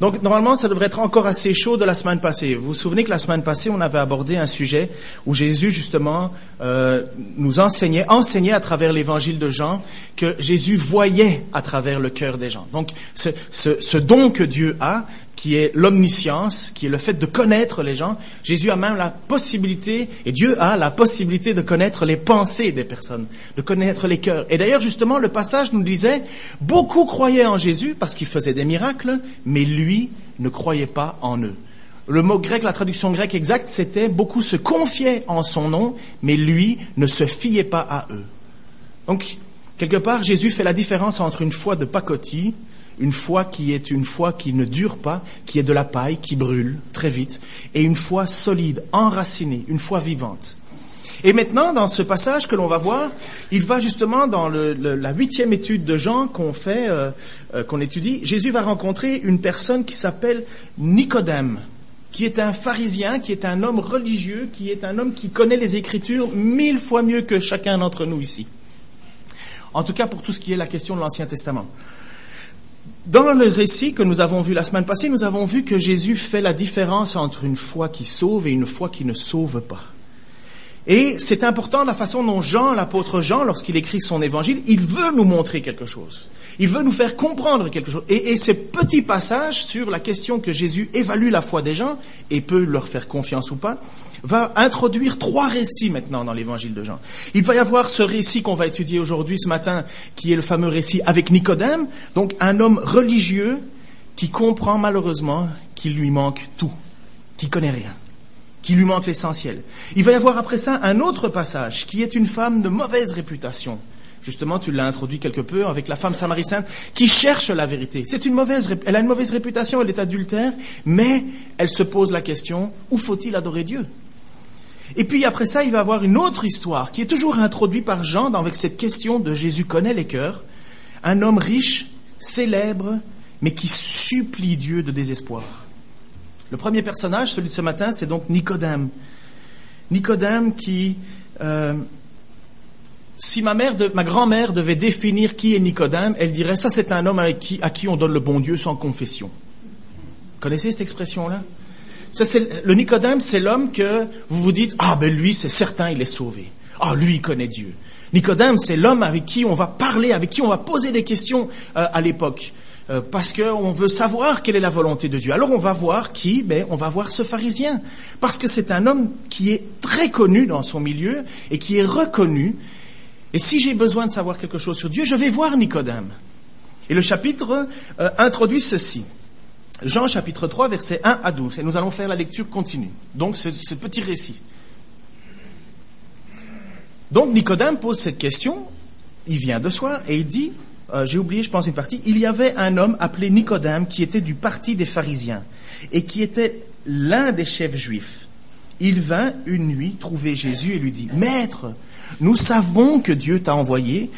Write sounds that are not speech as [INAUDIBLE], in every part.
Donc normalement, ça devrait être encore assez chaud de la semaine passée. Vous vous souvenez que la semaine passée, on avait abordé un sujet où Jésus justement euh, nous enseignait, enseignait à travers l'évangile de Jean que Jésus voyait à travers le cœur des gens. Donc ce, don que Dieu a, qui est l'omniscience, qui est le fait de connaître les gens. Jésus a même la possibilité, et Dieu a la possibilité de connaître les pensées des personnes, de connaître les cœurs. Et d'ailleurs, justement, le passage nous disait, beaucoup croyaient en Jésus parce qu'il faisait des miracles, mais lui ne croyait pas en eux. Le mot grec, la traduction grecque exacte, c'était beaucoup se confiaient en son nom, mais lui ne se fiait pas à eux. Donc, quelque part, Jésus fait la différence entre une foi de pacotille une foi qui est une foi qui ne dure pas, qui est de la paille, qui brûle très vite, et une foi solide, enracinée, une foi vivante. Et maintenant, dans ce passage que l'on va voir, il va justement dans la huitième étude de Jean qu'on fait, euh, euh, qu'on étudie. Jésus va rencontrer une personne qui s'appelle Nicodème, qui est un pharisien, qui est un homme religieux, qui est un homme qui connaît les Écritures mille fois mieux que chacun d'entre nous ici. En tout cas, pour tout ce qui est la question de l'Ancien Testament. Dans le récit que nous avons vu la semaine passée, nous avons vu que Jésus fait la différence entre une foi qui sauve et une foi qui ne sauve pas. Et c'est important la façon dont Jean, l'apôtre Jean, lorsqu'il écrit son évangile, il veut nous montrer quelque chose. Il veut nous faire comprendre quelque chose. Et, et ces petits passages sur la question que Jésus évalue la foi des gens et peut leur faire confiance ou pas, va introduire trois récits maintenant dans l'évangile de Jean. Il va y avoir ce récit qu'on va étudier aujourd'hui, ce matin, qui est le fameux récit avec Nicodème, donc un homme religieux qui comprend malheureusement qu'il lui manque tout, qui connaît rien, qui lui manque l'essentiel. Il va y avoir après ça un autre passage qui est une femme de mauvaise réputation. Justement, tu l'as introduit quelque peu avec la femme samaritaine qui cherche la vérité. Elle a une mauvaise réputation, elle est adultère, mais elle se pose la question, où faut-il adorer Dieu? Et puis après ça, il va avoir une autre histoire qui est toujours introduite par Jean avec cette question de Jésus connaît les cœurs. Un homme riche, célèbre, mais qui supplie Dieu de désespoir. Le premier personnage, celui de ce matin, c'est donc Nicodème. Nicodème qui, euh, si ma mère, ma grand-mère devait définir qui est Nicodème, elle dirait ça c'est un homme avec qui, à qui on donne le bon Dieu sans confession. connaissez cette expression-là? Le Nicodème, c'est l'homme que vous vous dites, ah ben lui, c'est certain, il est sauvé. Ah, lui, il connaît Dieu. Nicodème, c'est l'homme avec qui on va parler, avec qui on va poser des questions euh, à l'époque. Euh, parce qu'on veut savoir quelle est la volonté de Dieu. Alors on va voir qui Ben, on va voir ce pharisien. Parce que c'est un homme qui est très connu dans son milieu et qui est reconnu. Et si j'ai besoin de savoir quelque chose sur Dieu, je vais voir Nicodème. Et le chapitre euh, introduit ceci. Jean chapitre 3, versets 1 à 12. Et nous allons faire la lecture continue. Donc ce, petit récit. Donc Nicodème pose cette question, il vient de soi et il dit, euh, j'ai oublié je pense une partie, il y avait un homme appelé Nicodème qui était du parti des pharisiens et qui était l'un des chefs juifs. Il vint une nuit trouver Jésus et lui dit, Maître, nous savons que Dieu t'a envoyé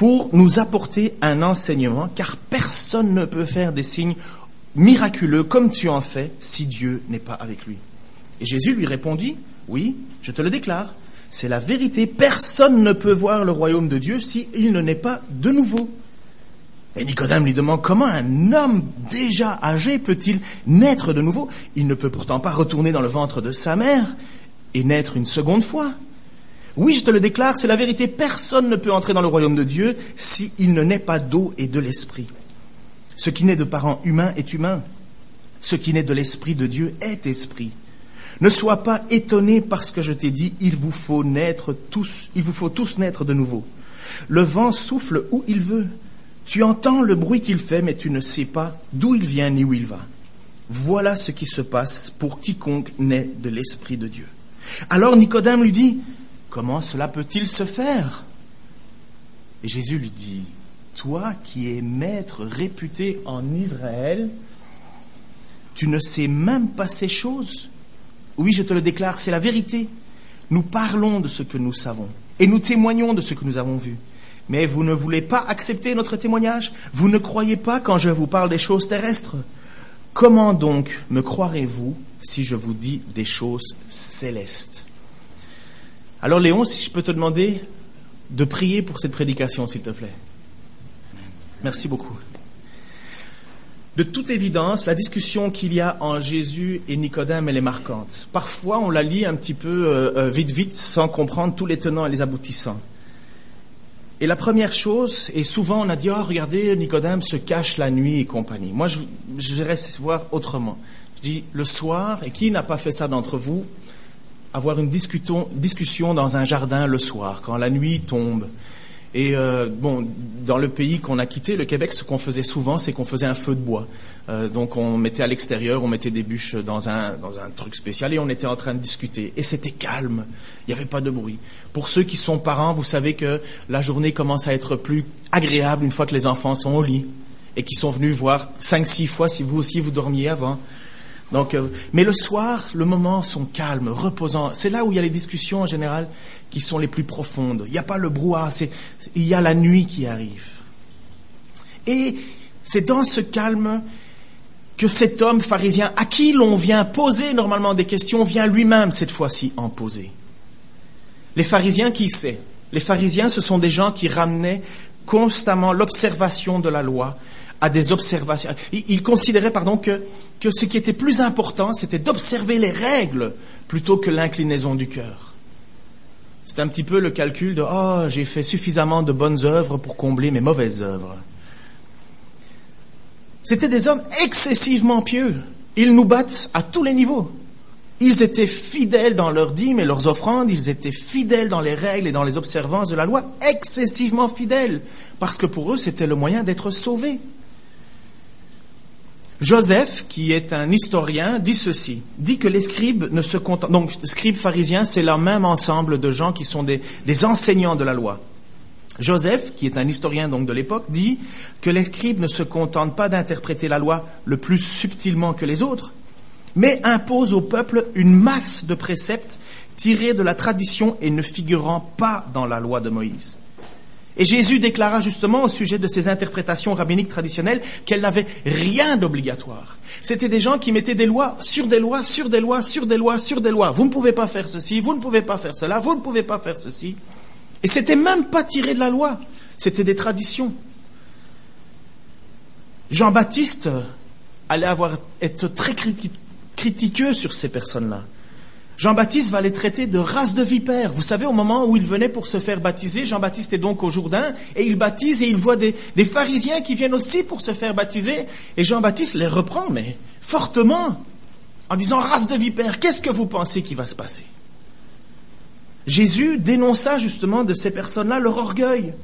pour nous apporter un enseignement, car personne ne peut faire des signes miraculeux comme tu en fais si Dieu n'est pas avec lui. Et Jésus lui répondit, oui, je te le déclare, c'est la vérité, personne ne peut voir le royaume de Dieu s'il ne naît pas de nouveau. Et Nicodème lui demande comment un homme déjà âgé peut-il naître de nouveau? Il ne peut pourtant pas retourner dans le ventre de sa mère et naître une seconde fois. Oui, je te le déclare, c'est la vérité, personne ne peut entrer dans le royaume de Dieu s'il ne naît pas d'eau et de l'esprit. Ce qui naît de parents humains est humain. Ce qui naît de l'Esprit de Dieu est esprit. Ne sois pas étonné parce que je t'ai dit, il vous faut naître tous, il vous faut tous naître de nouveau. Le vent souffle où il veut. Tu entends le bruit qu'il fait, mais tu ne sais pas d'où il vient ni où il va. Voilà ce qui se passe pour quiconque naît de l'Esprit de Dieu. Alors Nicodème lui dit, comment cela peut-il se faire? Et Jésus lui dit, toi qui es maître réputé en Israël, tu ne sais même pas ces choses. Oui, je te le déclare, c'est la vérité. Nous parlons de ce que nous savons et nous témoignons de ce que nous avons vu. Mais vous ne voulez pas accepter notre témoignage? Vous ne croyez pas quand je vous parle des choses terrestres? Comment donc me croirez-vous si je vous dis des choses célestes? Alors Léon, si je peux te demander de prier pour cette prédication, s'il te plaît. Merci beaucoup. De toute évidence, la discussion qu'il y a en Jésus et Nicodème, elle est marquante. Parfois, on la lit un petit peu euh, euh, vite, vite, sans comprendre tous les tenants et les aboutissants. Et la première chose, et souvent on a dit, oh, regardez, Nicodème se cache la nuit et compagnie. Moi, je, je voir autrement. Je dis, le soir, et qui n'a pas fait ça d'entre vous, avoir une discussion dans un jardin le soir, quand la nuit tombe, et euh, bon, dans le pays qu'on a quitté, le Québec, ce qu'on faisait souvent, c'est qu'on faisait un feu de bois. Euh, donc on mettait à l'extérieur, on mettait des bûches dans un, dans un truc spécial et on était en train de discuter. Et c'était calme, il n'y avait pas de bruit. Pour ceux qui sont parents, vous savez que la journée commence à être plus agréable une fois que les enfants sont au lit et qui sont venus voir cinq, six fois si vous aussi vous dormiez avant. Donc, euh, mais le soir, le moment sont calmes, reposants. C'est là où il y a les discussions en général qui sont les plus profondes. Il n'y a pas le brouhaha, il y a la nuit qui arrive. Et c'est dans ce calme que cet homme pharisien, à qui l'on vient poser normalement des questions, vient lui-même cette fois-ci en poser. Les pharisiens, qui sait? Les pharisiens, ce sont des gens qui ramenaient constamment l'observation de la loi à des observations. Ils considéraient, pardon, que, que ce qui était plus important, c'était d'observer les règles plutôt que l'inclinaison du cœur. C'est un petit peu le calcul de oh, j'ai fait suffisamment de bonnes œuvres pour combler mes mauvaises œuvres. C'étaient des hommes excessivement pieux. Ils nous battent à tous les niveaux. Ils étaient fidèles dans leurs dîmes et leurs offrandes, ils étaient fidèles dans les règles et dans les observances de la loi, excessivement fidèles, parce que pour eux c'était le moyen d'être sauvés. Joseph, qui est un historien, dit ceci, dit que les scribes ne se contentent, donc scribes pharisiens, c'est le même ensemble de gens qui sont des, des, enseignants de la loi. Joseph, qui est un historien donc de l'époque, dit que les scribes ne se contentent pas d'interpréter la loi le plus subtilement que les autres, mais imposent au peuple une masse de préceptes tirés de la tradition et ne figurant pas dans la loi de Moïse. Et Jésus déclara justement au sujet de ces interprétations rabbiniques traditionnelles qu'elles n'avaient rien d'obligatoire. C'était des gens qui mettaient des lois sur des lois, sur des lois, sur des lois, sur des lois. Vous ne pouvez pas faire ceci, vous ne pouvez pas faire cela, vous ne pouvez pas faire ceci. Et c'était même pas tiré de la loi, c'était des traditions. Jean-Baptiste allait avoir être très critiqueux sur ces personnes-là. Jean-Baptiste va les traiter de race de vipères. Vous savez, au moment où il venait pour se faire baptiser, Jean-Baptiste est donc au Jourdain et il baptise et il voit des, pharisiens qui viennent aussi pour se faire baptiser. Et Jean-Baptiste les reprend, mais fortement, en disant race de vipères, qu'est-ce que vous pensez qui va se passer? Jésus dénonça justement de ces personnes-là leur orgueil,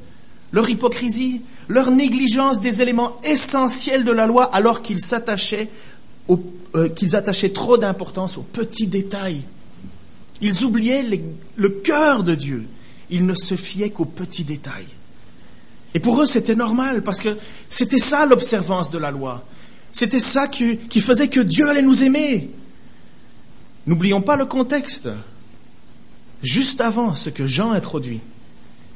leur hypocrisie, leur négligence des éléments essentiels de la loi alors qu'ils s'attachaient euh, qu'ils attachaient trop d'importance aux petits détails. Ils oubliaient le cœur de Dieu. Ils ne se fiaient qu'aux petits détails. Et pour eux, c'était normal, parce que c'était ça l'observance de la loi. C'était ça qui, qui, faisait que Dieu allait nous aimer. N'oublions pas le contexte. Juste avant ce que Jean introduit,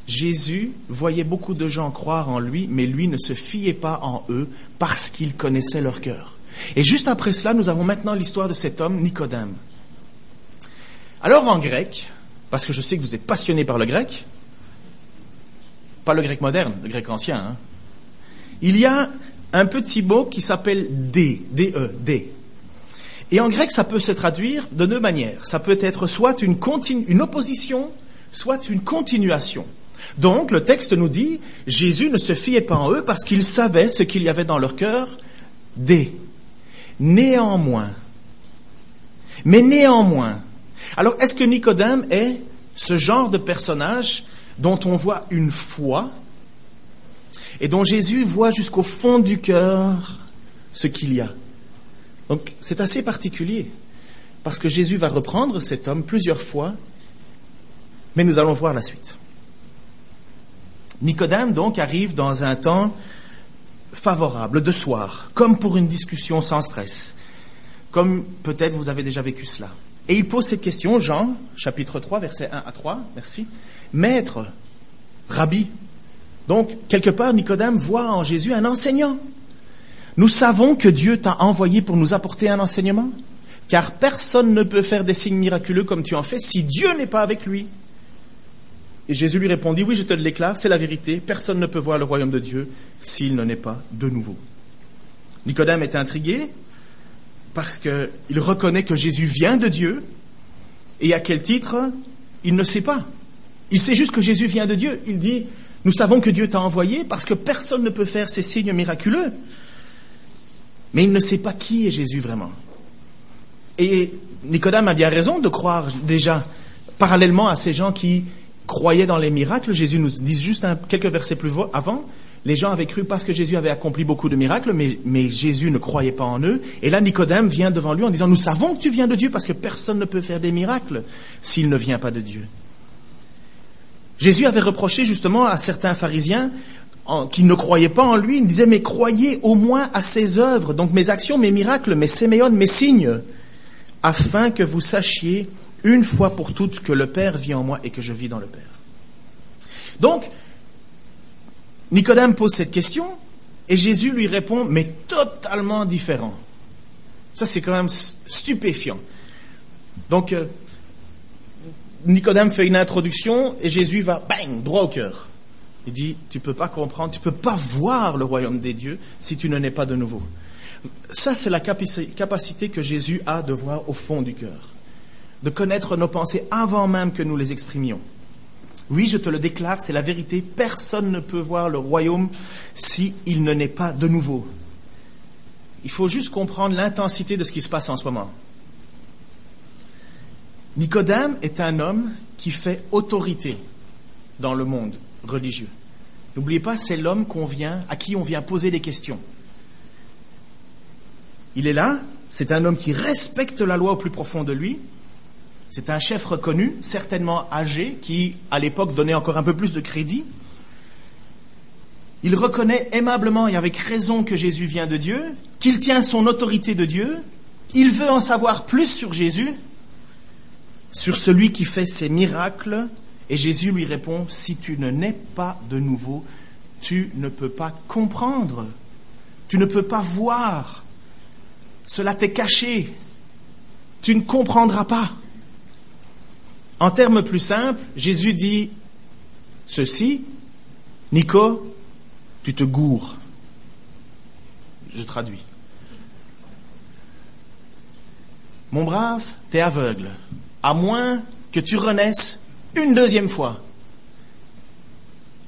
Jésus voyait beaucoup de gens croire en lui, mais lui ne se fiait pas en eux parce qu'il connaissait leur cœur. Et juste après cela, nous avons maintenant l'histoire de cet homme, Nicodème. Alors en grec, parce que je sais que vous êtes passionné par le grec, pas le grec moderne, le grec ancien, hein, il y a un petit mot qui s'appelle D, D-E, D. Et en grec, ça peut se traduire de deux manières. Ça peut être soit une, opposition, soit une continuation. Donc, le texte nous dit, Jésus ne se fiait pas en eux parce qu'il savait ce qu'il y avait dans leur cœur, D. Néanmoins. Mais néanmoins, alors, est-ce que Nicodème est ce genre de personnage dont on voit une foi et dont Jésus voit jusqu'au fond du cœur ce qu'il y a? Donc, c'est assez particulier parce que Jésus va reprendre cet homme plusieurs fois, mais nous allons voir la suite. Nicodème, donc, arrive dans un temps favorable, de soir, comme pour une discussion sans stress, comme peut-être vous avez déjà vécu cela. Et il pose cette question, Jean, chapitre 3, versets 1 à 3, merci. Maître, rabbi. Donc, quelque part, Nicodème voit en Jésus un enseignant. Nous savons que Dieu t'a envoyé pour nous apporter un enseignement, car personne ne peut faire des signes miraculeux comme tu en fais si Dieu n'est pas avec lui. Et Jésus lui répondit, oui, je te le déclare, c'est la vérité, personne ne peut voir le royaume de Dieu s'il n'en est pas de nouveau. Nicodème est intrigué parce qu'il reconnaît que Jésus vient de Dieu et à quel titre, il ne sait pas. Il sait juste que Jésus vient de Dieu. Il dit, nous savons que Dieu t'a envoyé parce que personne ne peut faire ces signes miraculeux. Mais il ne sait pas qui est Jésus vraiment. Et Nicodème a bien raison de croire déjà, parallèlement à ces gens qui croyaient dans les miracles, Jésus nous dit juste quelques versets plus avant, les gens avaient cru parce que Jésus avait accompli beaucoup de miracles, mais, Jésus ne croyait pas en eux. Et là, Nicodème vient devant lui en disant, nous savons que tu viens de Dieu parce que personne ne peut faire des miracles s'il ne vient pas de Dieu. Jésus avait reproché justement à certains pharisiens qui ne croyaient pas en lui, il disait, mais croyez au moins à ses œuvres, donc mes actions, mes miracles, mes séméones, mes signes, afin que vous sachiez une fois pour toutes que le Père vit en moi et que je vis dans le Père. Donc, Nicodème pose cette question et Jésus lui répond, mais totalement différent. Ça, c'est quand même stupéfiant. Donc, euh, Nicodème fait une introduction et Jésus va, bang, droit au cœur. Il dit, tu peux pas comprendre, tu peux pas voir le royaume des dieux si tu ne nais pas de nouveau. Ça, c'est la capacité que Jésus a de voir au fond du cœur, de connaître nos pensées avant même que nous les exprimions. Oui, je te le déclare, c'est la vérité. Personne ne peut voir le royaume s'il il ne naît pas de nouveau. Il faut juste comprendre l'intensité de ce qui se passe en ce moment. Nicodème est un homme qui fait autorité dans le monde religieux. N'oubliez pas, c'est l'homme à qui on vient poser des questions. Il est là, c'est un homme qui respecte la loi au plus profond de lui. C'est un chef reconnu, certainement âgé, qui, à l'époque, donnait encore un peu plus de crédit. Il reconnaît aimablement et avec raison que Jésus vient de Dieu, qu'il tient son autorité de Dieu. Il veut en savoir plus sur Jésus, sur celui qui fait ses miracles. Et Jésus lui répond, si tu ne nais pas de nouveau, tu ne peux pas comprendre, tu ne peux pas voir, cela t'est caché, tu ne comprendras pas. En termes plus simples, Jésus dit ceci, Nico, tu te gourres. Je traduis. Mon brave, t'es aveugle à moins que tu renaisses une deuxième fois.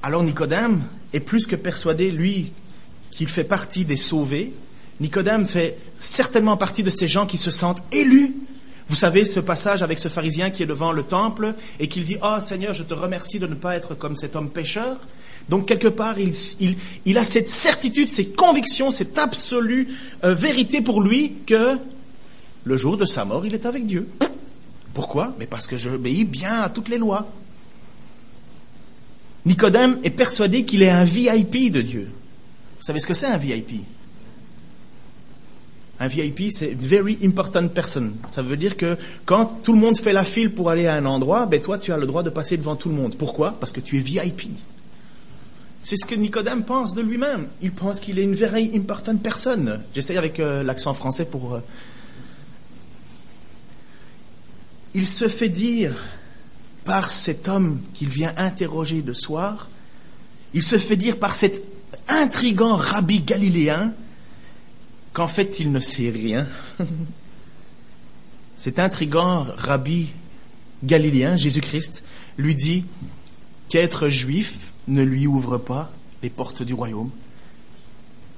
Alors Nicodème est plus que persuadé, lui, qu'il fait partie des sauvés. Nicodème fait certainement partie de ces gens qui se sentent élus. Vous savez, ce passage avec ce pharisien qui est devant le temple et qui dit, Oh Seigneur, je te remercie de ne pas être comme cet homme pécheur. Donc quelque part, il, a cette certitude, cette conviction, cette absolue euh, vérité pour lui que le jour de sa mort, il est avec Dieu. Pourquoi? Mais parce que j'obéis bien à toutes les lois. Nicodème est persuadé qu'il est un VIP de Dieu. Vous savez ce que c'est un VIP Un VIP, c'est very important person. Ça veut dire que quand tout le monde fait la file pour aller à un endroit, ben toi tu as le droit de passer devant tout le monde. Pourquoi? Parce que tu es VIP. C'est ce que Nicodème pense de lui-même. Il pense qu'il est une very important person. J'essaie avec euh, l'accent français pour euh, il se fait dire par cet homme qu'il vient interroger de soir, il se fait dire par cet intrigant rabbi galiléen qu'en fait il ne sait rien. [LAUGHS] cet intrigant rabbi galiléen, Jésus-Christ, lui dit qu'être juif ne lui ouvre pas les portes du royaume,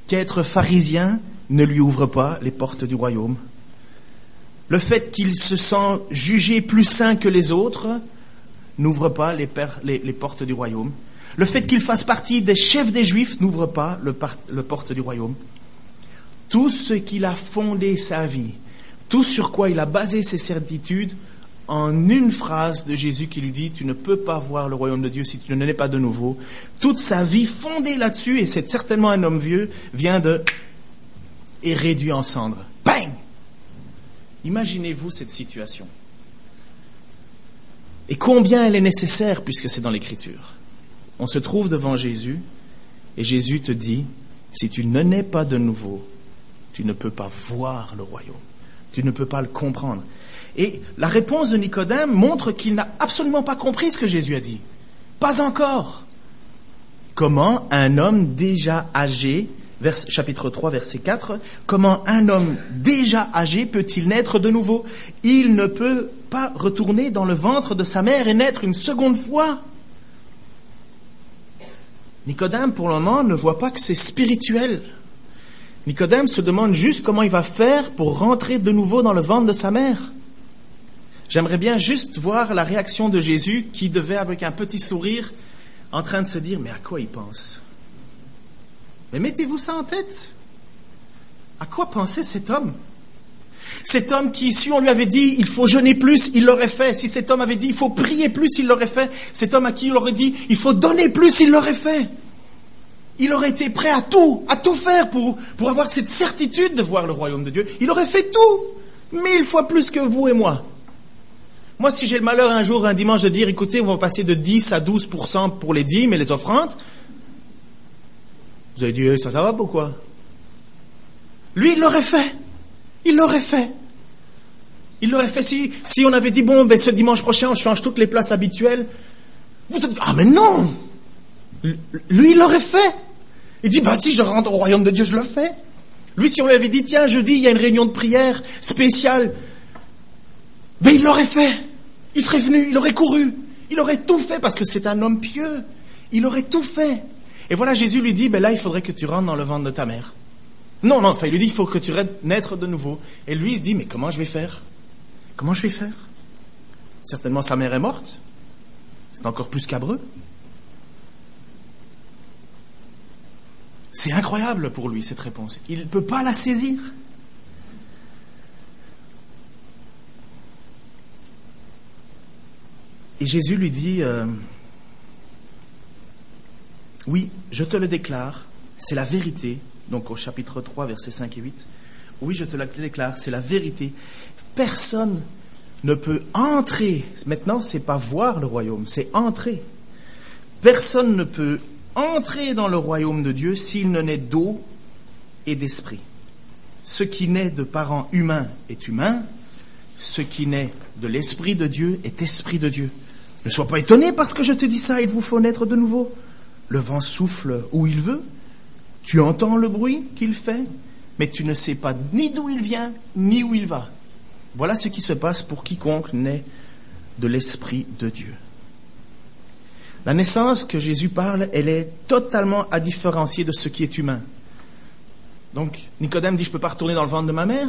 qu'être pharisien ne lui ouvre pas les portes du royaume, le fait qu'il se sent jugé plus saint que les autres n'ouvre pas les, portes du royaume. Le fait qu'il fasse partie des chefs des Juifs n'ouvre pas le, le porte du royaume. Tout ce qu'il a fondé sa vie, tout sur quoi il a basé ses certitudes, en une phrase de Jésus qui lui dit, tu ne peux pas voir le royaume de Dieu si tu ne l'es pas de nouveau. Toute sa vie fondée là-dessus, et c'est certainement un homme vieux, vient de, et réduit en cendres. Bang! Imaginez-vous cette situation. Et combien elle est nécessaire puisque c'est dans l'Écriture. On se trouve devant Jésus et Jésus te dit, si tu ne nais pas de nouveau, tu ne peux pas voir le royaume. Tu ne peux pas le comprendre. Et la réponse de Nicodème montre qu'il n'a absolument pas compris ce que Jésus a dit. Pas encore. Comment un homme déjà âgé chapitre 3, verset 4, comment un homme déjà âgé peut-il naître de nouveau? Il ne peut pas retourner dans le ventre de sa mère et naître une seconde fois. Nicodème, pour le moment, ne voit pas que c'est spirituel. Nicodème se demande juste comment il va faire pour rentrer de nouveau dans le ventre de sa mère. J'aimerais bien juste voir la réaction de Jésus qui devait, avec un petit sourire, en train de se dire, mais à quoi il pense? Mais mettez-vous ça en tête. À quoi pensait cet homme? Cet homme qui, si on lui avait dit, il faut jeûner plus, il l'aurait fait. Si cet homme avait dit, il faut prier plus, il l'aurait fait. Cet homme à qui il aurait dit, il faut donner plus, il l'aurait fait. Il aurait été prêt à tout, à tout faire pour, pour avoir cette certitude de voir le royaume de Dieu. Il aurait fait tout, mille fois plus que vous et moi. Moi, si j'ai le malheur un jour, un dimanche, de dire, écoutez, on va passer de 10 à 12% pour les dîmes et les offrandes, vous avez dit, eh, ça, ça va pourquoi? Lui, il l'aurait fait. Il l'aurait fait. Il l'aurait fait si, si on avait dit, bon, ben, ce dimanche prochain, on change toutes les places habituelles. Vous dit, ah, mais non Lui, il l'aurait fait. Il dit, bah, si je rentre au royaume de Dieu, je le fais. Lui, si on lui avait dit, tiens, jeudi, il y a une réunion de prière spéciale, mais il l'aurait fait. Il serait venu, il aurait couru, il aurait tout fait parce que c'est un homme pieux. Il aurait tout fait. Et voilà, Jésus lui dit, ben là, il faudrait que tu rentres dans le ventre de ta mère. Non, non, enfin, il lui dit, il faut que tu naître de nouveau. Et lui, il se dit, mais comment je vais faire? Comment je vais faire? Certainement, sa mère est morte. C'est encore plus cabreux. C'est incroyable pour lui, cette réponse. Il ne peut pas la saisir. Et Jésus lui dit, euh, oui, je te le déclare, c'est la vérité. Donc au chapitre 3, versets 5 et 8. Oui, je te le déclare, c'est la vérité. Personne ne peut entrer. Maintenant, c'est pas voir le royaume, c'est entrer. Personne ne peut entrer dans le royaume de Dieu s'il ne naît d'eau et d'esprit. Ce qui naît de parents humains est humain, ce qui naît de l'esprit de Dieu est esprit de Dieu. Ne sois pas étonné parce que je te dis ça, il vous faut naître de nouveau. Le vent souffle où il veut, tu entends le bruit qu'il fait, mais tu ne sais pas ni d'où il vient, ni où il va. Voilà ce qui se passe pour quiconque naît de l'Esprit de Dieu. La naissance que Jésus parle, elle est totalement à différencier de ce qui est humain. Donc, Nicodème dit, je ne peux pas retourner dans le ventre de ma mère,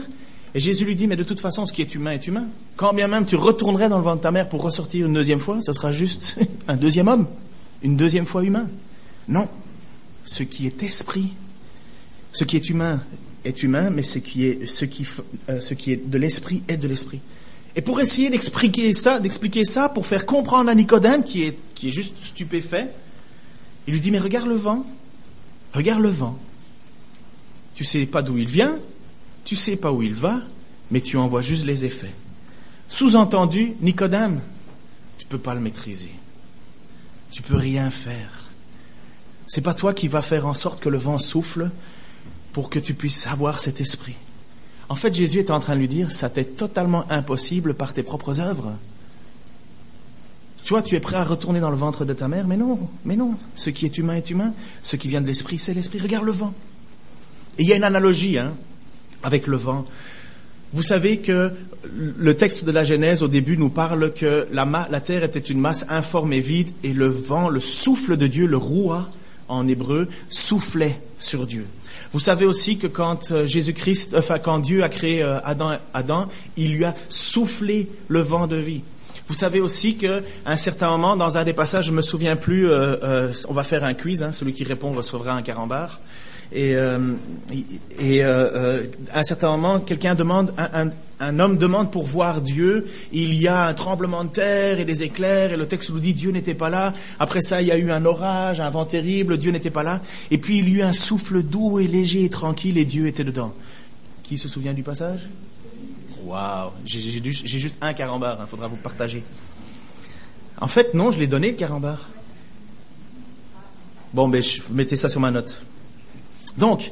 et Jésus lui dit, mais de toute façon, ce qui est humain est humain. Quand bien même tu retournerais dans le ventre de ta mère pour ressortir une deuxième fois, ce sera juste [LAUGHS] un deuxième homme, une deuxième fois humain. Non. Ce qui est esprit, ce qui est humain est humain, mais ce qui est, euh, ce qui est de l'esprit est de l'esprit. Et pour essayer d'expliquer ça, d'expliquer ça, pour faire comprendre à Nicodème, qui est, juste stupéfait, il lui dit, mais regarde le vent, regarde le vent. Tu sais pas d'où il vient, tu sais pas où il va, mais tu en vois juste les effets. Sous-entendu, Nicodème, tu peux pas le maîtriser. Tu peux rien faire. C'est pas toi qui vas faire en sorte que le vent souffle pour que tu puisses avoir cet esprit. En fait, Jésus est en train de lui dire, ça t'est totalement impossible par tes propres œuvres. Tu vois, tu es prêt à retourner dans le ventre de ta mère, mais non, mais non. Ce qui est humain est humain. Ce qui vient de l'esprit, c'est l'esprit. Regarde le vent. Il y a une analogie, hein avec le vent. Vous savez que le texte de la Genèse au début nous parle que la, terre était une masse informe et vide et le vent, le souffle de Dieu, le roua en hébreu, soufflait sur Dieu. Vous savez aussi que quand euh, Jésus-Christ, enfin quand Dieu a créé euh, Adam, il lui a soufflé le vent de vie. Vous savez aussi qu'à un certain moment, dans un des passages, je me souviens plus, euh, on va faire un quiz, hein, celui qui répond recevra un carambar. Et, euh, euh, euh, à un certain moment, quelqu'un demande, un, homme demande pour voir Dieu. Il y a un tremblement de terre et des éclairs, et le texte nous dit Dieu n'était pas là. Après ça, il y a eu un orage, un vent terrible, Dieu n'était pas là. Et puis il y a eu un souffle doux et léger et tranquille, et Dieu était dedans. Qui se souvient du passage? Waouh J'ai juste un carambar, il hein, faudra vous partager. En fait, non, je l'ai donné le carambar. Bon, ben, je, mettez ça sur ma note. Donc,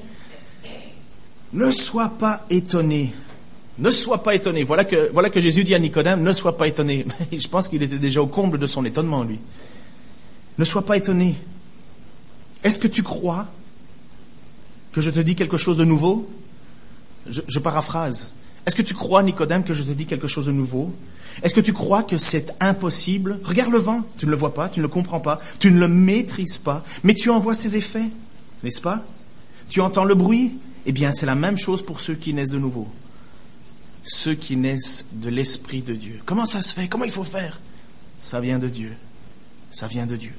ne sois pas étonné. Ne sois pas étonné. Voilà que, voilà Jésus dit à Nicodème, ne sois pas étonné. [LAUGHS] Je pense qu'il était déjà au comble de son étonnement, lui. Ne sois pas étonné. Est-ce que tu crois que je te dis quelque chose de nouveau? Je, je paraphrase. Est-ce que tu crois, Nicodème, que je te dis quelque chose de nouveau? Est-ce que tu crois que c'est impossible? Regarde le vent, tu ne le vois pas, tu ne le comprends pas, tu ne le maîtrises pas, mais tu en vois ses effets, n'est-ce pas? Tu entends le bruit? Eh bien, c'est la même chose pour ceux qui naissent de nouveau. Ceux qui naissent de l'Esprit de Dieu. Comment ça se fait? Comment il faut faire? Ça vient de Dieu. Ça vient de Dieu.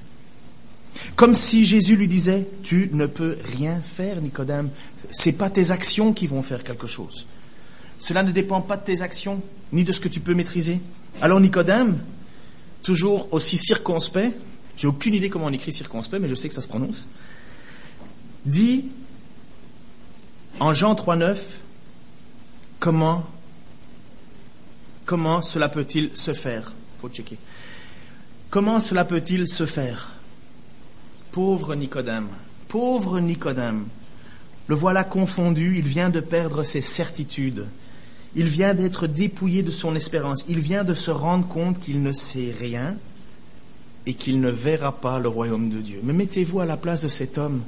Comme si Jésus lui disait, tu ne peux rien faire, Nicodème. C'est pas tes actions qui vont faire quelque chose. Cela ne dépend pas de tes actions, ni de ce que tu peux maîtriser. Alors Nicodème, toujours aussi circonspect, j'ai aucune idée comment on écrit circonspect, mais je sais que ça se prononce, dit en Jean 3.9, comment, comment cela peut-il se faire? Faut checker. Comment cela peut-il se faire? Pauvre Nicodème, pauvre Nicodème, le voilà confondu, il vient de perdre ses certitudes, il vient d'être dépouillé de son espérance, il vient de se rendre compte qu'il ne sait rien et qu'il ne verra pas le royaume de Dieu. Mais mettez-vous à la place de cet homme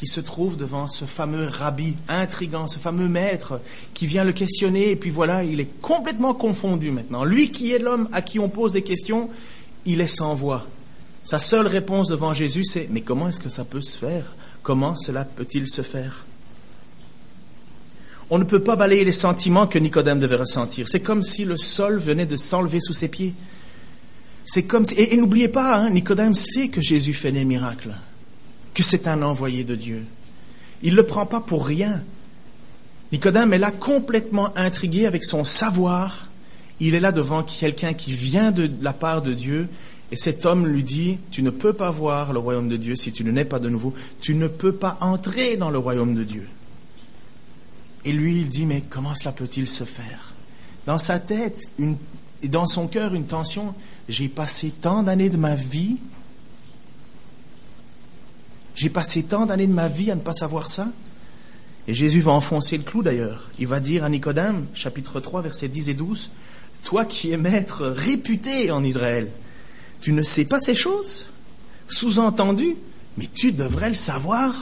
qui se trouve devant ce fameux rabbi intrigant, ce fameux maître qui vient le questionner et puis voilà, il est complètement confondu maintenant. Lui qui est l'homme à qui on pose des questions, il est sans voix. Sa seule réponse devant Jésus, c'est Mais comment est-ce que ça peut se faire? Comment cela peut-il se faire? On ne peut pas balayer les sentiments que Nicodème devait ressentir. C'est comme si le sol venait de s'enlever sous ses pieds. C'est comme si... Et, n'oubliez pas, hein, Nicodème sait que Jésus fait des miracles, que c'est un envoyé de Dieu. Il ne le prend pas pour rien. Nicodème est là complètement intrigué avec son savoir. Il est là devant quelqu'un qui vient de la part de Dieu et cet homme lui dit, tu ne peux pas voir le royaume de Dieu si tu ne nais pas de nouveau, tu ne peux pas entrer dans le royaume de Dieu. Et lui, il dit, mais comment cela peut-il se faire? Dans sa tête et dans son cœur, une tension, j'ai passé tant d'années de ma vie, j'ai passé tant d'années de ma vie à ne pas savoir ça. Et Jésus va enfoncer le clou d'ailleurs. Il va dire à Nicodème, chapitre 3, versets 10 et 12, Toi qui es maître réputé en Israël, tu ne sais pas ces choses? Sous-entendu, mais tu devrais le savoir.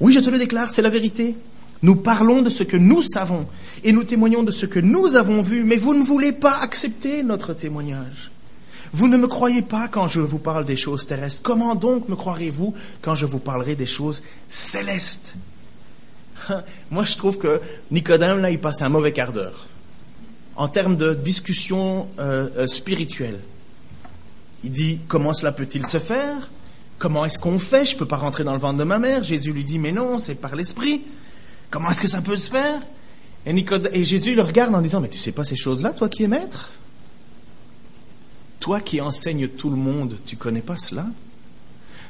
Oui, je te le déclare, c'est la vérité. Nous parlons de ce que nous savons et nous témoignons de ce que nous avons vu, mais vous ne voulez pas accepter notre témoignage. Vous ne me croyez pas quand je vous parle des choses terrestres. Comment donc me croirez-vous quand je vous parlerai des choses célestes? [LAUGHS] Moi, je trouve que Nicodème, là, il passe un mauvais quart d'heure en termes de discussion euh, euh, spirituelle. Il dit, comment cela peut-il se faire? Comment est-ce qu'on fait? Je ne peux pas rentrer dans le ventre de ma mère. Jésus lui dit, mais non, c'est par l'Esprit. Comment est-ce que ça peut se faire? Et, Jésus le regarde en disant, mais tu sais pas ces choses-là, toi qui es maître? Toi qui enseignes tout le monde, tu connais pas cela?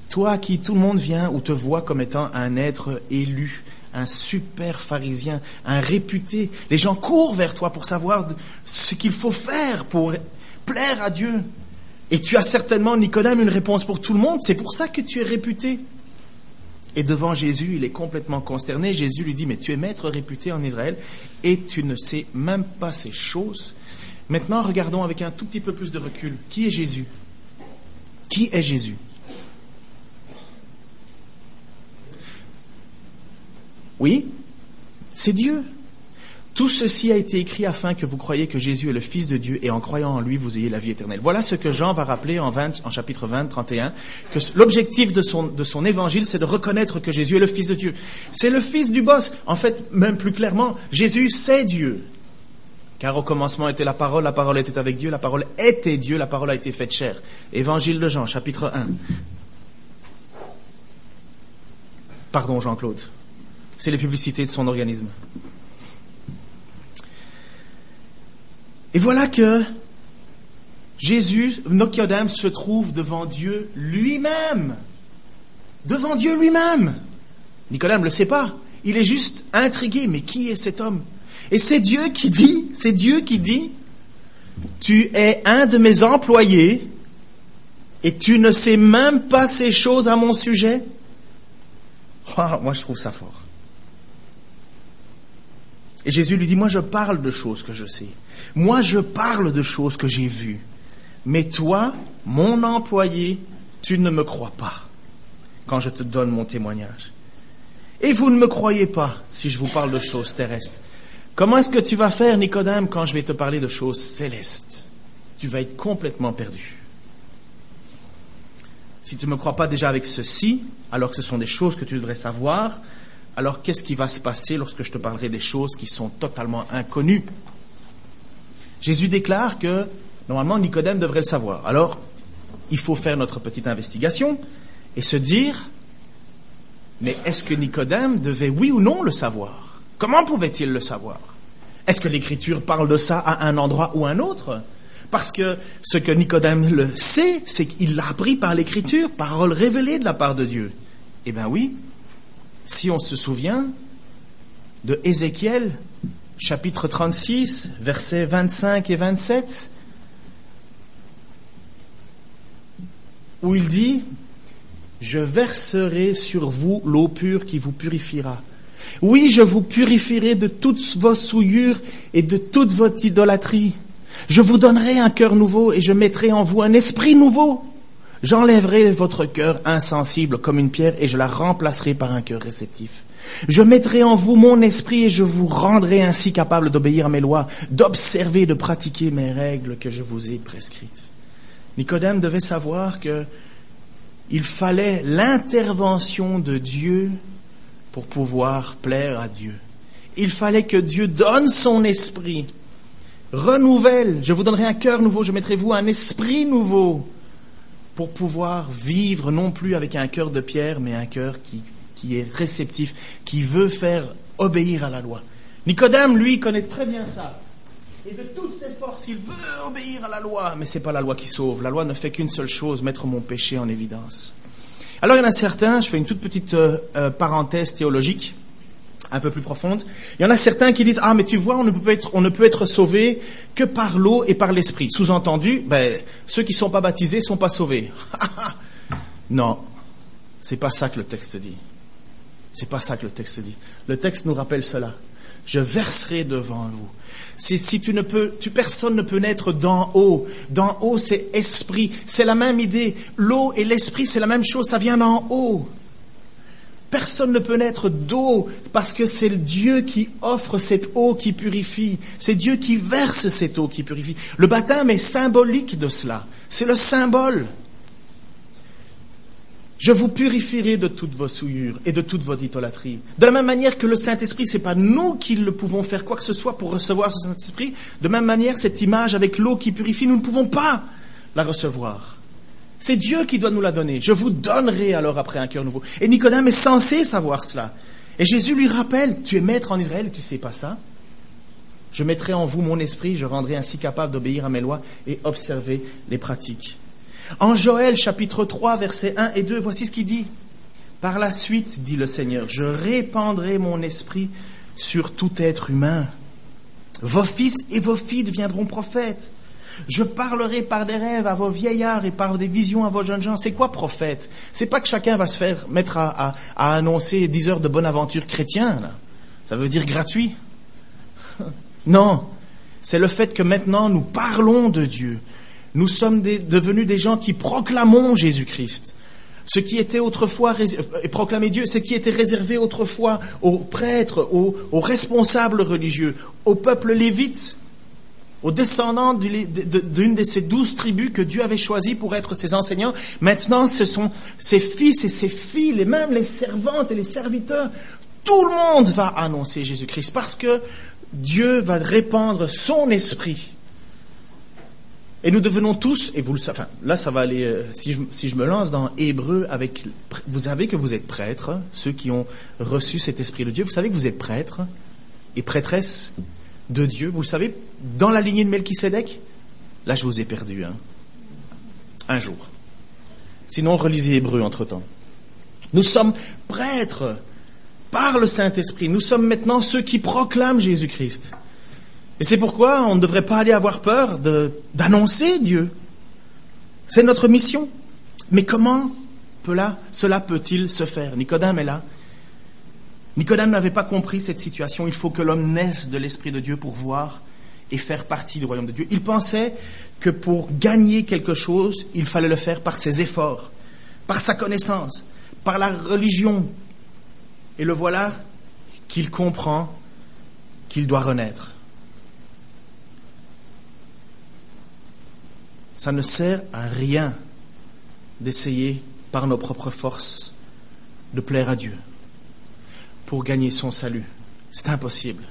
Toi qui tout le monde vient ou te voit comme étant un être élu, un super pharisien, un réputé. Les gens courent vers toi pour savoir ce qu'il faut faire pour plaire à Dieu. Et tu as certainement, Nicodème, une réponse pour tout le monde. C'est pour ça que tu es réputé. Et devant Jésus, il est complètement consterné. Jésus lui dit, mais tu es maître réputé en Israël et tu ne sais même pas ces choses. Maintenant, regardons avec un tout petit peu plus de recul. Qui est Jésus? Qui est Jésus? Oui, c'est Dieu. Tout ceci a été écrit afin que vous croyiez que Jésus est le Fils de Dieu et en croyant en lui, vous ayez la vie éternelle. Voilà ce que Jean va rappeler en, 20, en chapitre 20, 31, que l'objectif de son évangile, c'est de reconnaître que Jésus est le Fils de Dieu. C'est le Fils du boss. En fait, même plus clairement, Jésus, c'est Dieu. Car au commencement était la parole, la parole était avec Dieu, la parole était Dieu, la parole a été faite chair. Évangile de Jean, chapitre 1. Pardon, Jean-Claude. C'est les publicités de son organisme. Et voilà que Jésus, Nicodème, se trouve devant Dieu lui-même. Devant Dieu lui-même. Nicodème ne le sait pas. Il est juste intrigué. Mais qui est cet homme Et c'est Dieu qui dit, c'est Dieu qui dit, tu es un de mes employés et tu ne sais même pas ces choses à mon sujet. Oh, moi, je trouve ça fort. Et Jésus lui dit, moi, je parle de choses que je sais. Moi, je parle de choses que j'ai vues. Mais toi, mon employé, tu ne me crois pas quand je te donne mon témoignage. Et vous ne me croyez pas si je vous parle de choses terrestres. Comment est-ce que tu vas faire, Nicodème, quand je vais te parler de choses célestes? Tu vas être complètement perdu. Si tu ne me crois pas déjà avec ceci, alors que ce sont des choses que tu devrais savoir, alors qu'est-ce qui va se passer lorsque je te parlerai des choses qui sont totalement inconnues? Jésus déclare que normalement Nicodème devrait le savoir. Alors, il faut faire notre petite investigation et se dire, mais est-ce que Nicodème devait oui ou non le savoir? Comment pouvait-il le savoir? Est-ce que l'Écriture parle de ça à un endroit ou à un autre? Parce que ce que Nicodème le sait, c'est qu'il l'a appris par l'Écriture, parole révélée de la part de Dieu. Eh bien oui, si on se souvient de Ézéchiel, chapitre 36, versets 25 et 27, où il dit, je verserai sur vous l'eau pure qui vous purifiera. Oui, je vous purifierai de toutes vos souillures et de toute votre idolâtrie. Je vous donnerai un cœur nouveau et je mettrai en vous un esprit nouveau. J'enlèverai votre cœur insensible comme une pierre et je la remplacerai par un cœur réceptif. Je mettrai en vous mon esprit et je vous rendrai ainsi capable d'obéir à mes lois, d'observer, de pratiquer mes règles que je vous ai prescrites. Nicodème devait savoir que il fallait l'intervention de Dieu pour pouvoir plaire à Dieu. Il fallait que Dieu donne son esprit, renouvelle, je vous donnerai un cœur nouveau, je mettrai vous un esprit nouveau pour pouvoir vivre non plus avec un cœur de pierre, mais un cœur qui, qui est réceptif, qui veut faire obéir à la loi. Nicodème, lui, connaît très bien ça. Et de toutes ses forces, il veut obéir à la loi, mais c'est pas la loi qui sauve. La loi ne fait qu'une seule chose, mettre mon péché en évidence. Alors il y en a certains, je fais une toute petite euh, euh, parenthèse théologique, un peu plus profonde. Il y en a certains qui disent ah mais tu vois on ne peut être ne sauvé que par l'eau et par l'esprit. Sous-entendu, ben ceux qui sont pas baptisés sont pas sauvés. [LAUGHS] non, c'est pas ça que le texte dit. C'est pas ça que le texte dit. Le texte nous rappelle cela. Je verserai devant vous c'est si tu ne peux, tu, personne ne peut naître d'en haut. D'en haut, c'est esprit. C'est la même idée. L'eau et l'esprit, c'est la même chose. Ça vient d'en haut. Personne ne peut naître d'eau parce que c'est Dieu qui offre cette eau qui purifie. C'est Dieu qui verse cette eau qui purifie. Le baptême est symbolique de cela. C'est le symbole. Je vous purifierai de toutes vos souillures et de toute votre idolâtrie. De la même manière que le Saint-Esprit, c'est pas nous qui le pouvons faire quoi que ce soit pour recevoir ce Saint-Esprit. De même manière, cette image avec l'eau qui purifie, nous ne pouvons pas la recevoir. C'est Dieu qui doit nous la donner. Je vous donnerai alors après un cœur nouveau. Et Nicodème est censé savoir cela. Et Jésus lui rappelle, tu es maître en Israël tu sais pas ça. Je mettrai en vous mon esprit, je rendrai ainsi capable d'obéir à mes lois et observer les pratiques. En Joël chapitre 3 versets 1 et 2, voici ce qu'il dit. Par la suite, dit le Seigneur, je répandrai mon esprit sur tout être humain. Vos fils et vos filles deviendront prophètes. Je parlerai par des rêves à vos vieillards et par des visions à vos jeunes gens. C'est quoi prophète? C'est pas que chacun va se faire mettre à, annoncer 10 heures de bonne aventure chrétienne. Ça veut dire gratuit. [LAUGHS] non, c'est le fait que maintenant nous parlons de Dieu, nous sommes devenus des gens qui proclamons Jésus-Christ. Ce qui était autrefois et proclamer Dieu, ce qui était réservé autrefois aux prêtres, aux, responsables religieux, au peuple lévite, aux descendants d'une de ces douze tribus que Dieu avait choisies pour être ses enseignants. Maintenant, ce sont ses fils et ses filles, et même les servantes et les serviteurs. Tout le monde va annoncer Jésus-Christ parce que Dieu va répandre son esprit et nous devenons tous, et vous le savez, là ça va aller, euh, si, je, si je me lance dans Hébreu avec, vous savez que vous êtes prêtres, ceux qui ont reçu cet esprit de Dieu, vous savez que vous êtes prêtres et prêtresses de Dieu, vous le savez, dans la lignée de Melchisedec, là je vous ai perdu, hein, un jour. Sinon, relisez Hébreu entre-temps. Nous sommes prêtres par le Saint-Esprit, nous sommes maintenant ceux qui proclament Jésus-Christ. Et c'est pourquoi on ne devrait pas aller avoir peur d'annoncer Dieu. C'est notre mission. Mais comment cela peut-il se faire? Nicodème est là. Nicodème n'avait pas compris cette situation. Il faut que l'homme naisse de l'Esprit de Dieu pour voir et faire partie du royaume de Dieu. Il pensait que pour gagner quelque chose, il fallait le faire par ses efforts, par sa connaissance, par la religion. Et le voilà qu'il comprend qu'il doit renaître. Ça ne sert à rien d'essayer par nos propres forces de plaire à Dieu pour gagner son salut. C'est impossible.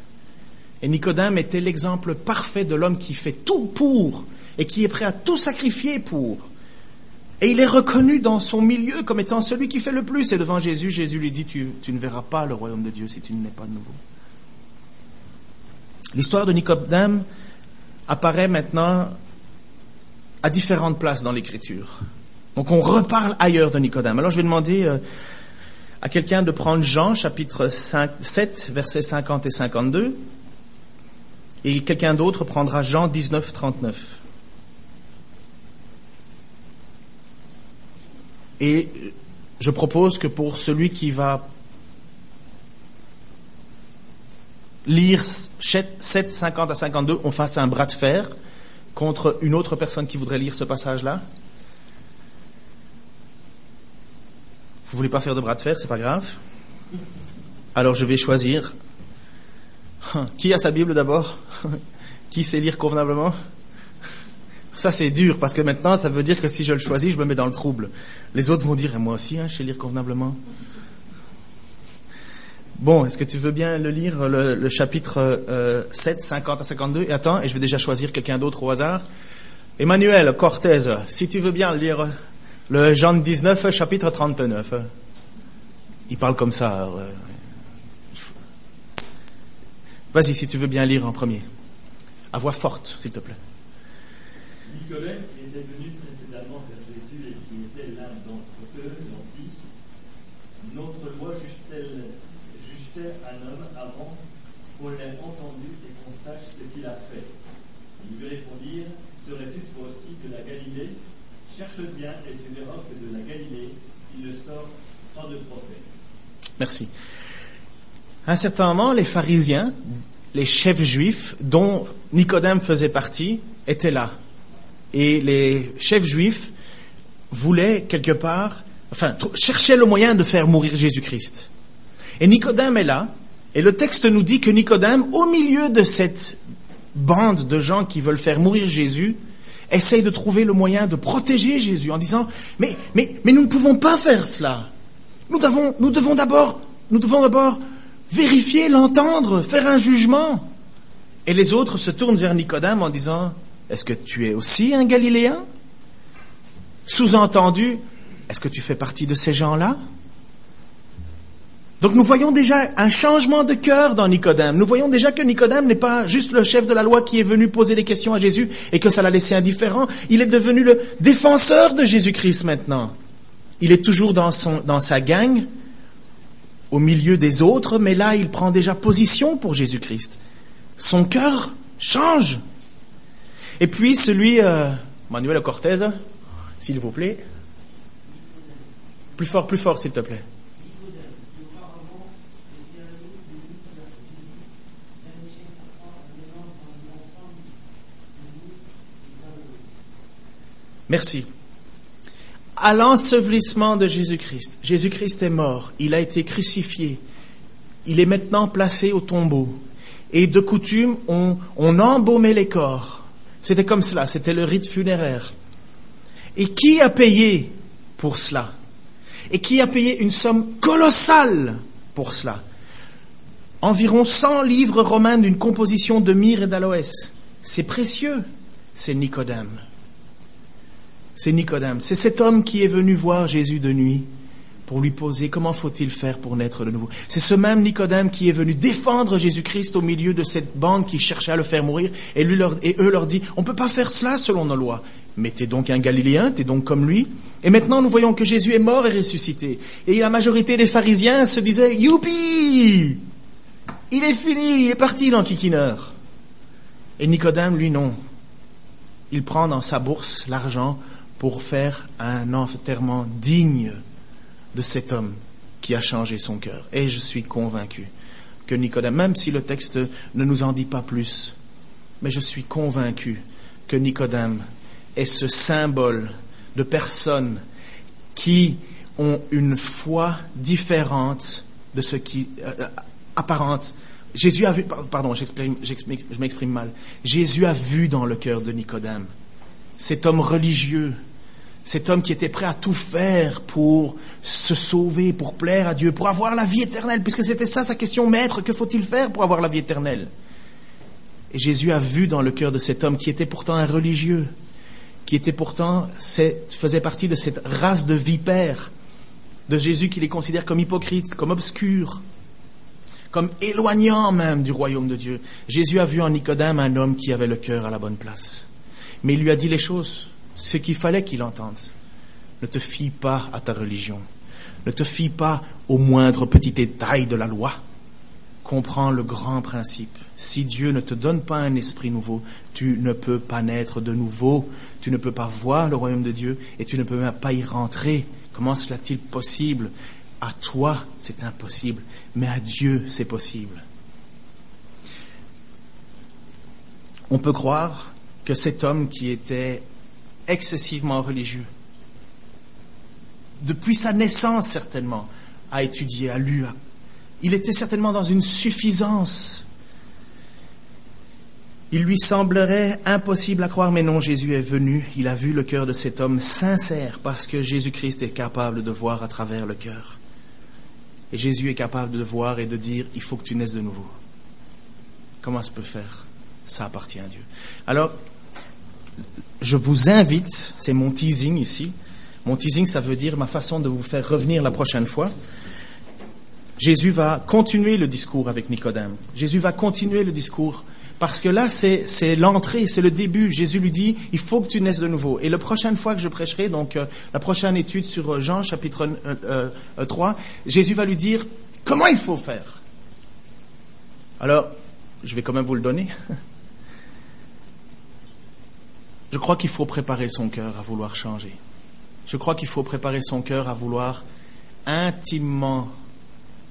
Et Nicodème était l'exemple parfait de l'homme qui fait tout pour et qui est prêt à tout sacrifier pour. Et il est reconnu dans son milieu comme étant celui qui fait le plus. Et devant Jésus, Jésus lui dit, tu, ne verras pas le royaume de Dieu si tu ne pas de nouveau. L'histoire de Nicodème apparaît maintenant à différentes places dans l'Écriture. Donc on reparle ailleurs de Nicodème. Alors je vais demander euh, à quelqu'un de prendre Jean chapitre 5, 7, versets 50 et 52. Et quelqu'un d'autre prendra Jean 19, 39. Et je propose que pour celui qui va lire 7, 50 à 52, on fasse un bras de fer contre une autre personne qui voudrait lire ce passage-là. Vous voulez pas faire de bras de fer, c'est pas grave. Alors je vais choisir. [LAUGHS] Qui a sa Bible d'abord? [LAUGHS] Qui sait lire convenablement? Ça c'est dur parce que maintenant ça veut dire que si je le choisis, je me mets dans le trouble. Les autres vont dire, et moi aussi, hein, je sais lire convenablement. Bon, est-ce que tu veux bien le lire, le, chapitre 7, 50 à 52 Et attends, et je vais déjà choisir quelqu'un d'autre au hasard. Emmanuel Cortez, si tu veux bien lire, le Jean 19, chapitre 39. Il parle comme ça. Euh, vas-y, si tu veux bien lire en premier. À voix forte, s'il te plaît qui était venu précédemment vers Jésus et qui était l'un d'entre eux, l'ont dit Notre loi justait un homme avant qu'on l'ait entendu et qu'on sache ce qu'il a fait. Ils lui répondirent Serais-tu toi aussi de la Galilée Cherche bien et tu verras que de la Galilée, il ne sort pas de prophète. Merci. À un certain moment, les pharisiens, les chefs juifs, dont Nicodème faisait partie, étaient là. Et les chefs juifs voulaient quelque part, enfin, cherchaient le moyen de faire mourir Jésus-Christ. Et Nicodème est là, et le texte nous dit que Nicodème, au milieu de cette bande de gens qui veulent faire mourir Jésus, essaye de trouver le moyen de protéger Jésus en disant, mais, mais, mais nous ne pouvons pas faire cela. Nous devons, d'abord, devons d'abord vérifier, l'entendre, faire un jugement. Et les autres se tournent vers Nicodème en disant, est-ce que tu es aussi un Galiléen? Sous-entendu, est-ce que tu fais partie de ces gens-là? Donc nous voyons déjà un changement de cœur dans Nicodème. Nous voyons déjà que Nicodème n'est pas juste le chef de la loi qui est venu poser des questions à Jésus et que ça l'a laissé indifférent. Il est devenu le défenseur de Jésus-Christ maintenant. Il est toujours dans, sa gang, au milieu des autres, mais là il prend déjà position pour Jésus-Christ. Son cœur change. Et puis celui, euh, Manuel Cortez, s'il vous plaît. Plus fort, plus fort, s'il te plaît. Merci. À l'ensevelissement de Jésus-Christ, Jésus-Christ est mort, il a été crucifié, il est maintenant placé au tombeau. Et de coutume, on, embaumait les corps. C'était comme cela, c'était le rite funéraire. Et qui a payé pour cela? Et qui a payé une somme colossale pour cela? Environ 100 livres romains d'une composition de myrrhe et d'aloès. C'est précieux, c'est Nicodème c'est Nicodème. C'est cet homme qui est venu voir Jésus de nuit pour lui poser comment faut-il faire pour naître de nouveau. C'est ce même Nicodème qui est venu défendre Jésus-Christ au milieu de cette bande qui cherchait à le faire mourir et, lui et eux leur dit, on ne peut pas faire cela selon nos lois. Mais t'es donc un Galiléen, t'es donc comme lui. Et maintenant nous voyons que Jésus est mort et ressuscité. Et la majorité des pharisiens se disaient, youpi! Il est fini, il est parti l'enquiquineur. Et Nicodème, lui, non. Il prend dans sa bourse l'argent pour faire un enterrement digne de cet homme qui a changé son cœur. Et je suis convaincu que Nicodème, même si le texte ne nous en dit pas plus, mais je suis convaincu que Nicodème est ce symbole de personnes qui ont une foi différente de ce qui euh, apparente. Jésus a vu, pardon, je m'exprime mal. Jésus a vu dans le cœur de Nicodème cet homme religieux, cet homme qui était prêt à tout faire pour se sauver, pour plaire à Dieu, pour avoir la vie éternelle, puisque c'était ça sa question, maître, que faut-il faire pour avoir la vie éternelle? Et Jésus a vu dans le cœur de cet homme qui était pourtant un religieux, qui était pourtant, faisait partie de cette race de vipères, de Jésus qui les considère comme hypocrites, comme obscurs, comme éloignant même du royaume de Dieu. Jésus a vu en Nicodème un homme qui avait le cœur à la bonne place. Mais il lui a dit les choses ce qu'il fallait qu'il entende. Ne te fie pas à ta religion. Ne te fie pas au moindre petit détail de la loi. Comprends le grand principe. Si Dieu ne te donne pas un esprit nouveau, tu ne peux pas naître de nouveau. Tu ne peux pas voir le royaume de Dieu et tu ne peux même pas y rentrer. Comment cela est-il possible? À toi, c'est impossible, mais à Dieu, c'est possible. On peut croire que cet homme qui était excessivement religieux. Depuis sa naissance, certainement, a étudié, a lu. Il était certainement dans une suffisance. Il lui semblerait impossible à croire, mais non, Jésus est venu, il a vu le cœur de cet homme sincère, parce que Jésus-Christ est capable de voir à travers le cœur. Et Jésus est capable de voir et de dire, il faut que tu naisses de nouveau. Comment ça peut faire? Ça appartient à Dieu. Alors, je vous invite, c'est mon teasing ici. Mon teasing, ça veut dire ma façon de vous faire revenir la prochaine fois. Jésus va continuer le discours avec Nicodème. Jésus va continuer le discours parce que là, c'est l'entrée, c'est le début. Jésus lui dit, il faut que tu naisses de nouveau. Et la prochaine fois que je prêcherai, donc euh, la prochaine étude sur euh, Jean chapitre 3, euh, Jésus va lui dire comment il faut faire? Alors, je vais quand même vous le donner. [LAUGHS] Je crois qu'il faut préparer son cœur à vouloir changer. Je crois qu'il faut préparer son cœur à vouloir intimement,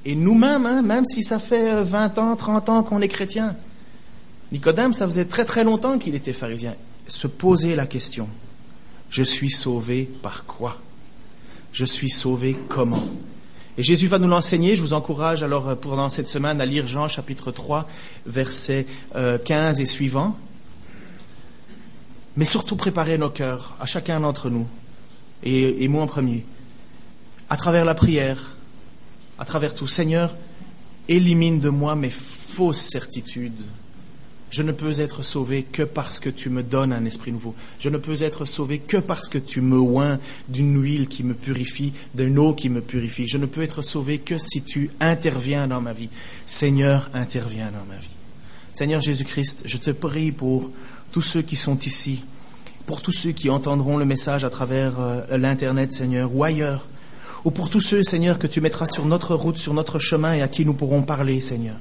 et nous-mêmes, hein, même si ça fait 20 ans, 30 ans qu'on est chrétien, Nicodème, ça faisait très très longtemps qu'il était pharisien, se poser la question, je suis sauvé par quoi? Je suis sauvé comment? Et Jésus va nous l'enseigner. Je vous encourage alors euh, pendant cette semaine à lire Jean chapitre 3, versets 15 euh, et suivants mais surtout préparer nos cœurs à chacun d'entre nous, et, moi en premier, à travers la prière, à travers tout. Seigneur, élimine de moi mes fausses certitudes. Je ne peux être sauvé que parce que tu me donnes un esprit nouveau. Je ne peux être sauvé que parce que tu me oins d'une huile qui me purifie, d'une eau qui me purifie. Je ne peux être sauvé que si tu interviens dans ma vie. Seigneur, interviens dans ma vie. Seigneur Jésus-Christ, je te prie pour tous ceux qui sont ici, pour tous ceux qui entendront le message à travers euh, l'Internet, Seigneur, ou ailleurs, ou pour tous ceux, Seigneur, que tu mettras sur notre route, sur notre chemin et à qui nous pourrons parler, Seigneur.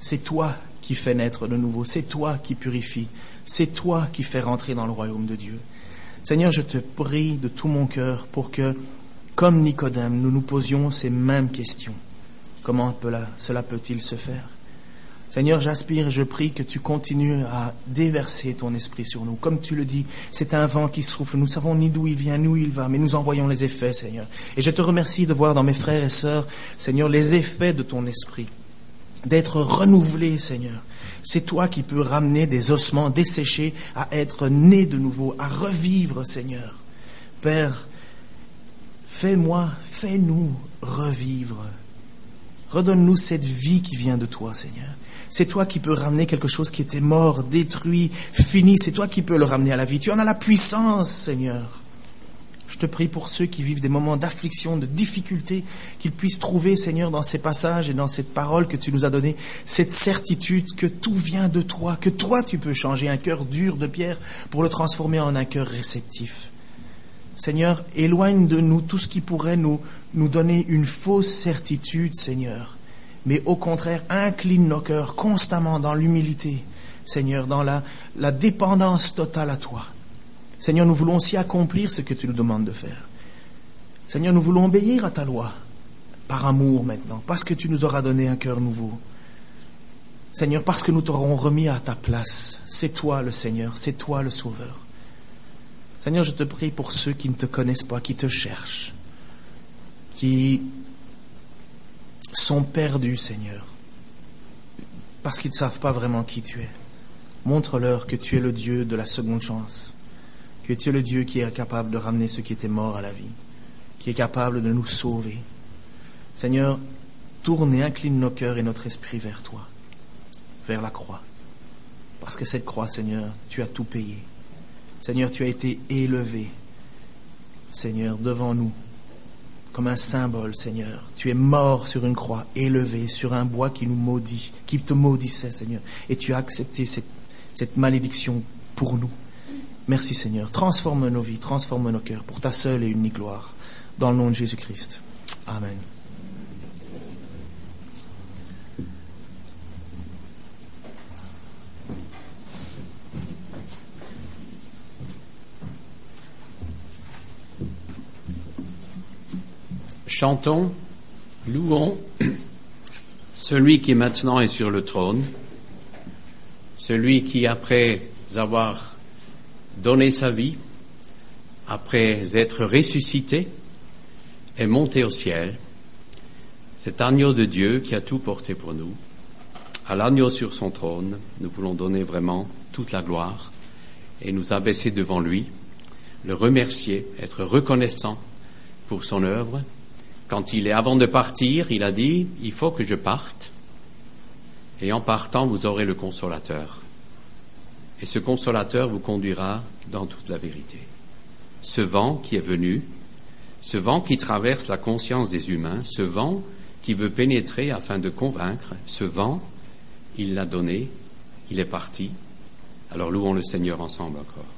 C'est toi qui fais naître de nouveau, c'est toi qui purifie, c'est toi qui fais rentrer dans le royaume de Dieu. Seigneur, je te prie de tout mon cœur pour que, comme Nicodème, nous nous posions ces mêmes questions. Comment cela peut-il se faire? Seigneur, j'aspire et je prie que tu continues à déverser ton esprit sur nous. Comme tu le dis, c'est un vent qui souffle. Nous savons ni d'où il vient, ni où il va, mais nous envoyons les effets, Seigneur. Et je te remercie de voir dans mes frères et sœurs, Seigneur, les effets de ton esprit. D'être renouvelé, Seigneur. C'est toi qui peux ramener des ossements desséchés à être nés de nouveau, à revivre, Seigneur. Père, fais-moi, fais-nous revivre. Redonne-nous cette vie qui vient de toi, Seigneur. C'est toi qui peux ramener quelque chose qui était mort, détruit, fini. C'est toi qui peux le ramener à la vie. Tu en as la puissance, Seigneur. Je te prie pour ceux qui vivent des moments d'affliction, de difficulté, qu'ils puissent trouver, Seigneur, dans ces passages et dans cette parole que tu nous as donnée, cette certitude que tout vient de toi, que toi tu peux changer un cœur dur de pierre pour le transformer en un cœur réceptif. Seigneur, éloigne de nous tout ce qui pourrait nous, nous donner une fausse certitude, Seigneur mais au contraire, incline nos cœurs constamment dans l'humilité, Seigneur, dans la, dépendance totale à toi. Seigneur, nous voulons aussi accomplir ce que tu nous demandes de faire. Seigneur, nous voulons obéir à ta loi, par amour maintenant, parce que tu nous auras donné un cœur nouveau. Seigneur, parce que nous t'aurons remis à ta place. C'est toi le Seigneur, c'est toi le Sauveur. Seigneur, je te prie pour ceux qui ne te connaissent pas, qui te cherchent, qui sont perdus, Seigneur, parce qu'ils ne savent pas vraiment qui tu es. Montre-leur que tu es le Dieu de la seconde chance, que tu es le Dieu qui est capable de ramener ceux qui étaient morts à la vie, qui est capable de nous sauver. Seigneur, tourne et incline nos cœurs et notre esprit vers toi, vers la croix. Parce que cette croix, Seigneur, tu as tout payé. Seigneur, tu as été élevé, Seigneur, devant nous, comme un symbole, Seigneur. Tu es mort sur une croix, élevé sur un bois qui nous maudit, qui te maudissait, Seigneur. Et tu as accepté cette, cette malédiction pour nous. Merci, Seigneur. Transforme nos vies, transforme nos cœurs pour ta seule et unique gloire. Dans le nom de Jésus-Christ. Amen. Chantons, louons celui qui maintenant est sur le trône, celui qui, après avoir donné sa vie, après être ressuscité, est monté au ciel, cet agneau de Dieu qui a tout porté pour nous, à l'agneau sur son trône, nous voulons donner vraiment toute la gloire et nous abaisser devant lui, le remercier, être reconnaissant pour son œuvre quand il est avant de partir, il a dit, il faut que je parte, et en partant, vous aurez le consolateur. Et ce consolateur vous conduira dans toute la vérité. Ce vent qui est venu, ce vent qui traverse la conscience des humains, ce vent qui veut pénétrer afin de convaincre, ce vent, il l'a donné, il est parti. Alors louons le Seigneur ensemble encore.